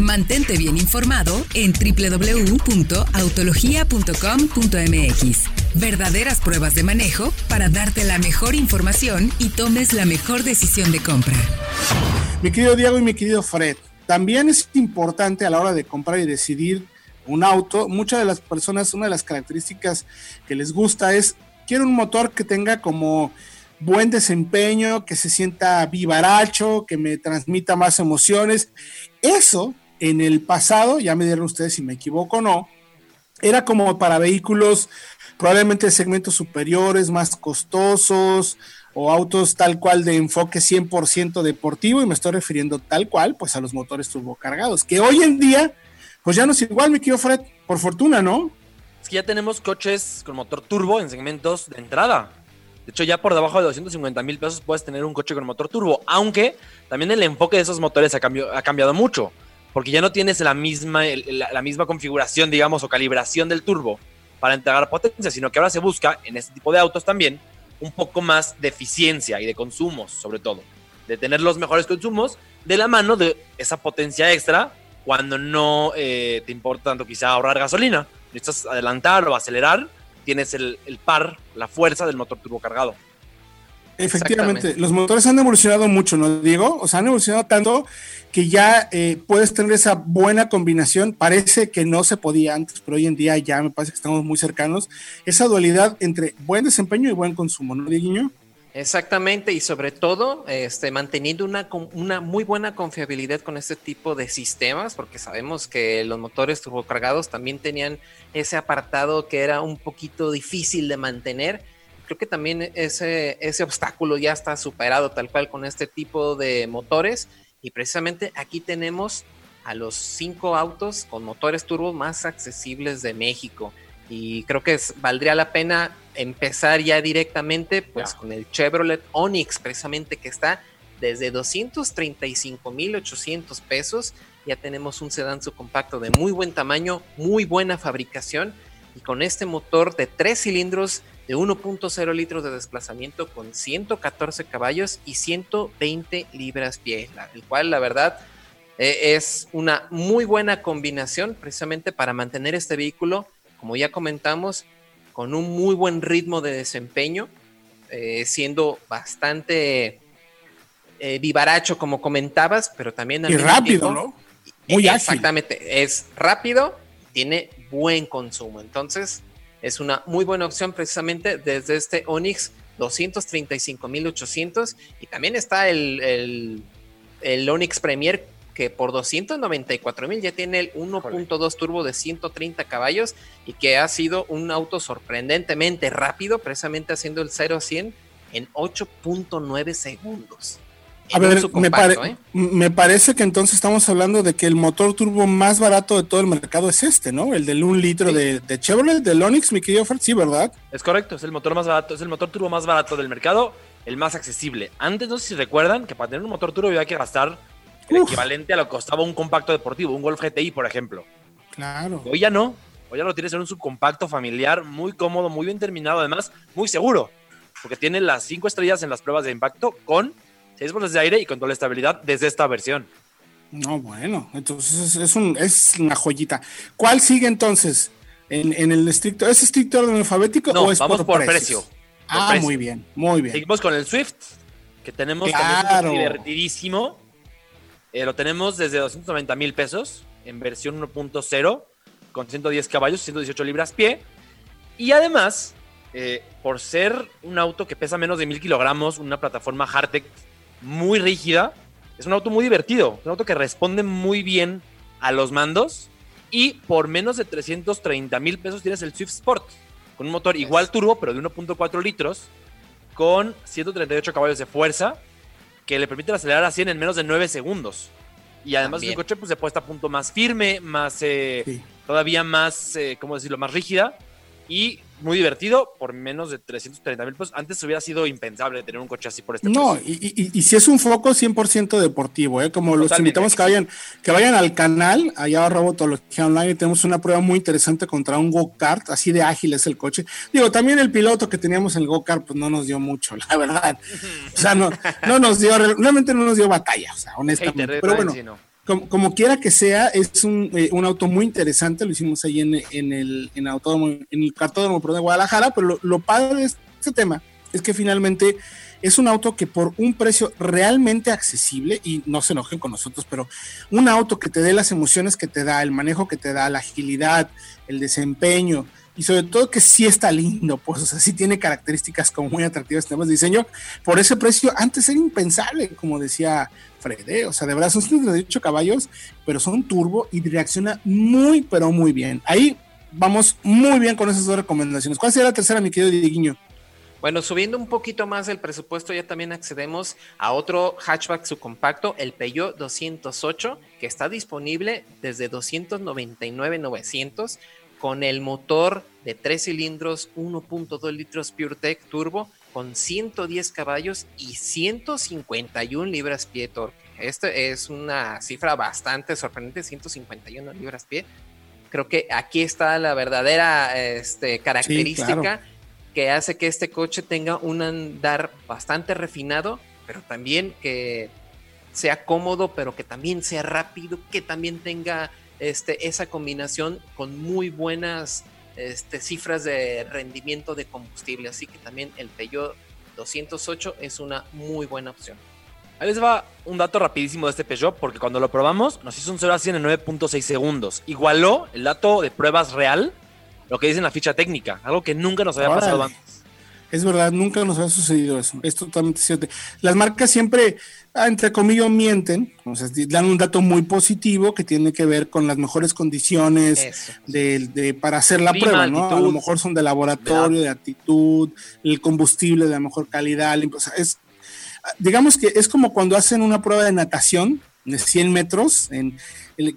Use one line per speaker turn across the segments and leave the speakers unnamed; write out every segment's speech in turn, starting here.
Mantente bien informado en www.autologia.com.mx. Verdaderas pruebas de manejo para darte la mejor información y tomes la mejor decisión de compra.
Mi querido Diego y mi querido Fred, también es importante a la hora de comprar y decidir un auto. Muchas de las personas, una de las características que les gusta es, quiero un motor que tenga como buen desempeño, que se sienta vivaracho, que me transmita más emociones. Eso en el pasado, ya me dieron ustedes si me equivoco o no, era como para vehículos probablemente de segmentos superiores, más costosos o autos tal cual de enfoque 100% deportivo y me estoy refiriendo tal cual pues a los motores turbocargados, que hoy en día pues ya no es igual, mi querido Fred, por fortuna, ¿no?
Es que ya tenemos coches con motor turbo en segmentos de entrada. De hecho, ya por debajo de 250 mil pesos puedes tener un coche con motor turbo, aunque también el enfoque de esos motores ha cambiado mucho porque ya no tienes la misma, la, misma configuración, digamos, o calibración del turbo para entregar potencia, sino que ahora se busca en este tipo de autos también un poco más de eficiencia y de consumos, sobre todo, de tener los mejores consumos de la mano de esa potencia extra cuando no eh, te importa tanto quizá ahorrar gasolina, necesitas adelantar o acelerar, tienes el par, la fuerza del motor turbo cargado.
Efectivamente, los motores han evolucionado mucho, ¿no, Diego? O sea, han evolucionado tanto que ya eh, puedes tener esa buena combinación. Parece que no se podía antes, pero hoy en día ya me parece que estamos muy cercanos. Esa dualidad entre buen desempeño y buen consumo, ¿no, Dieguiño?
Exactamente, y sobre todo este, manteniendo una, una muy buena confiabilidad con este tipo de sistemas, porque sabemos que los motores turbocargados también tenían ese apartado que era un poquito difícil de mantener creo que también ese, ese obstáculo ya está superado tal cual con este tipo de motores. Y precisamente aquí tenemos a los cinco autos con motores turbo más accesibles de México. Y creo que valdría la pena empezar ya directamente pues con el Chevrolet Onix, precisamente que está desde 235.800 pesos. Ya tenemos un sedán subcompacto de muy buen tamaño, muy buena fabricación y con este motor de tres cilindros de 1.0 litros de desplazamiento con 114 caballos y 120 libras pie, el cual la verdad e, es una muy buena combinación precisamente para mantener este vehículo, como ya comentamos, con un muy buen ritmo de desempeño, eh, siendo bastante eh, vivaracho como comentabas, pero también...
Y rápido, ¿no?
Muy ágil. Exactamente, es rápido, tiene buen consumo, entonces es una muy buena opción precisamente desde este Onix 235.800 y también está el, el, Onix Premier que por 294 mil ya tiene el 1.2 turbo de 130 caballos y que ha sido un auto sorprendentemente rápido, precisamente haciendo el 0 a 100 en 8.9 segundos.
A ver, ¿eh? me, parece que entonces estamos hablando de que el motor turbo más barato de todo el mercado es este, ¿no? El del 1 litro de, Chevrolet, del Onix, mi querido Fred, sí, ¿verdad?
Es correcto, es el motor más barato, es el motor turbo más barato del mercado, el más accesible. Antes, no sé si recuerdan que para tener un motor turbo había que gastar el equivalente a lo que costaba un compacto deportivo, un Golf GTI, por ejemplo.
Claro.
Hoy ya no, hoy ya lo tienes en un subcompacto familiar, muy cómodo, muy bien terminado, además, muy seguro, porque tiene las 5 estrellas en las pruebas de impacto con seis bolas de aire y control de estabilidad desde esta versión.
No, bueno, entonces es, un, es una joyita. ¿Cuál sigue entonces? En, el estricto, ¿es estricto orden alfabético
no,
o es
vamos por, precio?
ah, muy bien, muy bien.
Seguimos con el Swift, que tenemos también divertidísimo. Eh, lo tenemos desde 290 mil pesos en versión 1.0 con 110 caballos, 118 libras pie. Y además, eh, por ser un auto que pesa menos de mil kilogramos, una plataforma Hardtech muy rígida. Es un auto muy divertido, un auto que responde muy bien a los mandos. Y por menos de 330 mil pesos tienes el Swift Sport, con un motor igual turbo, pero de 1.4 litros, con 138 caballos de fuerza, que le permite acelerar a 100 en menos de 9 segundos. Y además el coche pues, se puesta a punto más firme, más eh, todavía más, eh, ¿cómo decirlo?, más rígida. Y muy divertido por menos de 330 mil pesos. Antes hubiera sido impensable tener un coche así por este
No, y, y, si es un foco 100% deportivo, ¿eh? como los invitamos que vayan, que vayan al canal, allá a Robotología Online, y tenemos una prueba muy interesante contra un go-kart, así de ágil es el coche. Digo, también el piloto que teníamos en el go-kart, pues no nos dio mucho, la verdad. O sea, no, no nos dio, realmente no nos dio batalla, o sea, honestamente. Pero bueno. Como, quiera que sea, es un, eh, un, auto muy interesante, lo hicimos ahí en, en el, en, autódromo, en el cartódromo de Guadalajara, pero lo, padre de este tema es que finalmente es un auto que por un precio realmente accesible, y no se enojen con nosotros, pero un auto que te dé las emociones que te da, el manejo que te da, la agilidad, el desempeño, y sobre todo que sí está lindo, pues, o sea, sí tiene características como muy atractivas en temas diseño, por ese precio antes era impensable, como decía Fred, o sea, de verdad son 138 caballos, pero son turbo y reacciona muy, pero muy bien. Ahí vamos muy bien con esas dos recomendaciones. ¿Cuál sería la tercera, mi querido Dieguiño?
Bueno, subiendo un poquito más el presupuesto, ya también accedemos a otro hatchback subcompacto, el Peugeot 208, que está disponible desde 299.900 con el motor de 3 cilindros 1.2 litros PureTech Turbo con 110 caballos y 151 libras pie torque. Esta es una cifra bastante sorprendente, 151 libras pie. Creo que aquí está la verdadera este, característica que hace que este coche tenga un andar bastante refinado, pero también que sea cómodo, pero que también sea rápido, que también tenga este, esa combinación con muy buenas este, cifras de rendimiento de combustible. Así que también el Peugeot 208 es una muy buena opción.
Ahí les va un dato rapidísimo de este Peugeot, porque cuando lo probamos nos hizo un 0 a 100 en 9.6 segundos. Igualó el dato de pruebas real, lo que dice en la ficha técnica, algo que nunca nos había pasado antes.
Es verdad, nunca nos ha sucedido eso. Es totalmente cierto. Las marcas siempre, ah, entre comillas, mienten. O sea, dan un dato muy positivo que tiene que ver con las mejores condiciones de, para hacer la prueba, ¿no? a lo mejor son de laboratorio, de actitud, el combustible de la mejor calidad. O sea, es, digamos que es como cuando hacen una prueba de natación de 100 metros, en,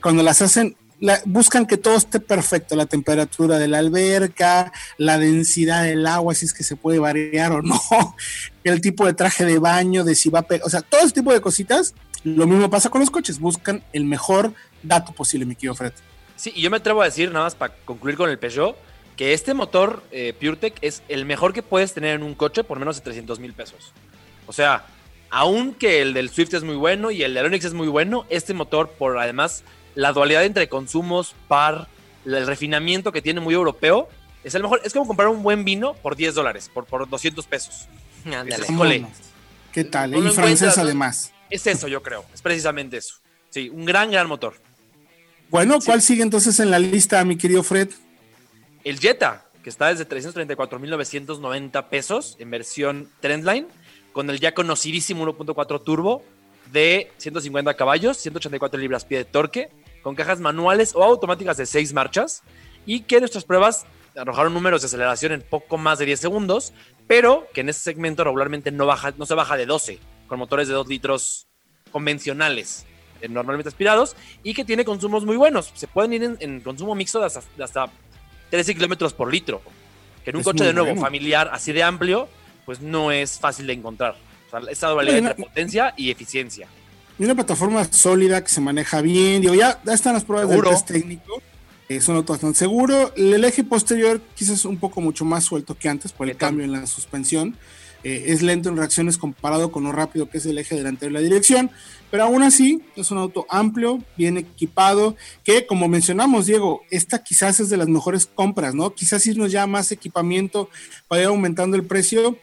cuando las hacen buscan que todo esté perfecto, la temperatura de la alberca, la densidad del agua, si es que se puede variar o no, el tipo de traje de baño, de si va a o sea, todo ese tipo de cositas. Lo mismo pasa con los coches, buscan el mejor dato posible, mi querido Fred.
Sí, y yo me atrevo a decir, nada más para concluir con el Peugeot, que este motor eh, PureTech es el mejor que puedes tener en un coche por menos de 300 mil pesos. O sea, aunque el del Swift es muy bueno y el de Onix es muy bueno, este motor, por además la dualidad entre consumos, par, el refinamiento que tiene muy europeo, es el mejor. Es como comprar un buen vino por 10 dólares, por, por 200 pesos.
Ándale. ¿Qué tal? y francés además.
Es eso, yo creo. Es precisamente eso. Sí, un gran, gran motor.
Bueno, ¿cuál sigue entonces en la lista, mi querido Fred?
El Jetta, que está desde 334.990 pesos en versión Trendline, con el ya conocidísimo 1.4 turbo de 150 caballos, 184 libras pie de torque, con cajas manuales o automáticas de 6 marchas y que nuestras pruebas arrojaron números de aceleración en poco más de 10 segundos, pero que en este segmento regularmente no, baja, no se baja de 12 con motores de 2 litros convencionales, eh, normalmente aspirados, y que tiene consumos muy buenos. Se pueden ir en, consumo mixto de hasta, 13 kilómetros por litro, que en un coche de nuevo familiar así de amplio, pues no es fácil de encontrar. O sea, esa dualidad entre potencia y eficiencia.
Y una plataforma sólida que se maneja bien. Digo, ya, están las pruebas de test técnico. Es un auto bastante seguro. El eje posterior quizás un poco mucho más suelto que antes por el cambio en la suspensión. Eh, es lento en reacciones comparado con lo rápido que es el eje delantero de la dirección, pero aún así es un auto amplio, bien equipado, que como mencionamos, Diego, esta quizás es de las mejores compras, ¿no? Quizás irnos ya más equipamiento para ir aumentando el precio.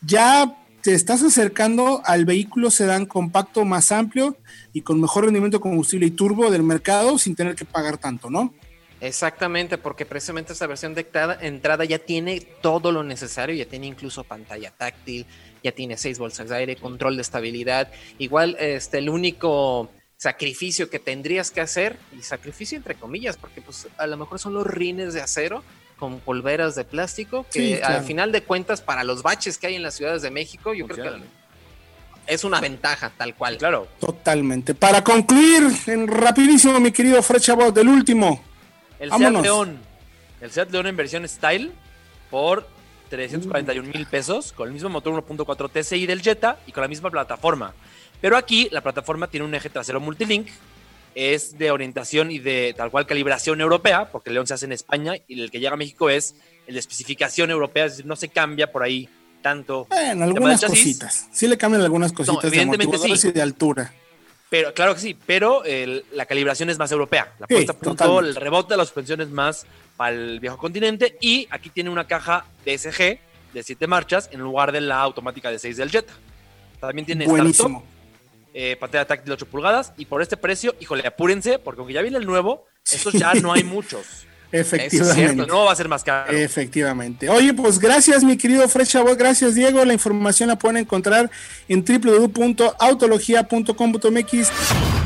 Ya te estás acercando al vehículo sedán compacto más amplio y con mejor rendimiento combustible y turbo del mercado sin tener que pagar tanto, ¿no?
Exactamente, porque precisamente esta versión de entrada ya tiene todo lo necesario, ya tiene incluso pantalla táctil, ya tiene seis bolsas de aire, control de estabilidad. Igual, este, el único sacrificio que tendrías que hacer, y sacrificio entre comillas, porque pues a lo mejor son los rines de acero, con polveras de plástico, que al final de cuentas, para los baches que hay en las ciudades de México, yo creo que es una ventaja, tal cual.
Claro.
Totalmente. Para concluir, en rapidísimo, mi querido Fred Chabot, del último.
El Seat León. El Seat León en versión Style por 341 mil pesos, con el mismo motor 1.4 TSI del Jetta y con la misma plataforma. Pero aquí la plataforma tiene un eje trasero multilink es de orientación y de tal cual calibración europea, porque el León se hace en España y el que llega a México es el de especificación europea, es decir, no se cambia por ahí tanto.
En algunas cositas. Sí le cambian algunas cositas
evidentemente de sí.
y de altura.
Pero, claro que sí, pero la calibración es más europea. La puesta a punto, el rebote de la suspensión es más para el viejo continente. Y aquí tiene una caja DSG de 7 marchas en lugar de la automática de 6 del Jetta. También tiene
Buenísimo.
Eh, pantalla táctil de 8 pulgadas. Y por este precio, híjole, apúrense, porque aunque ya viene el nuevo, estos ya no hay muchos.
Efectivamente.
no va a ser más caro.
Efectivamente. Oye, pues gracias, mi querido Fred Chabot. Gracias, Diego. La información la pueden encontrar en www.autologia.com.mx.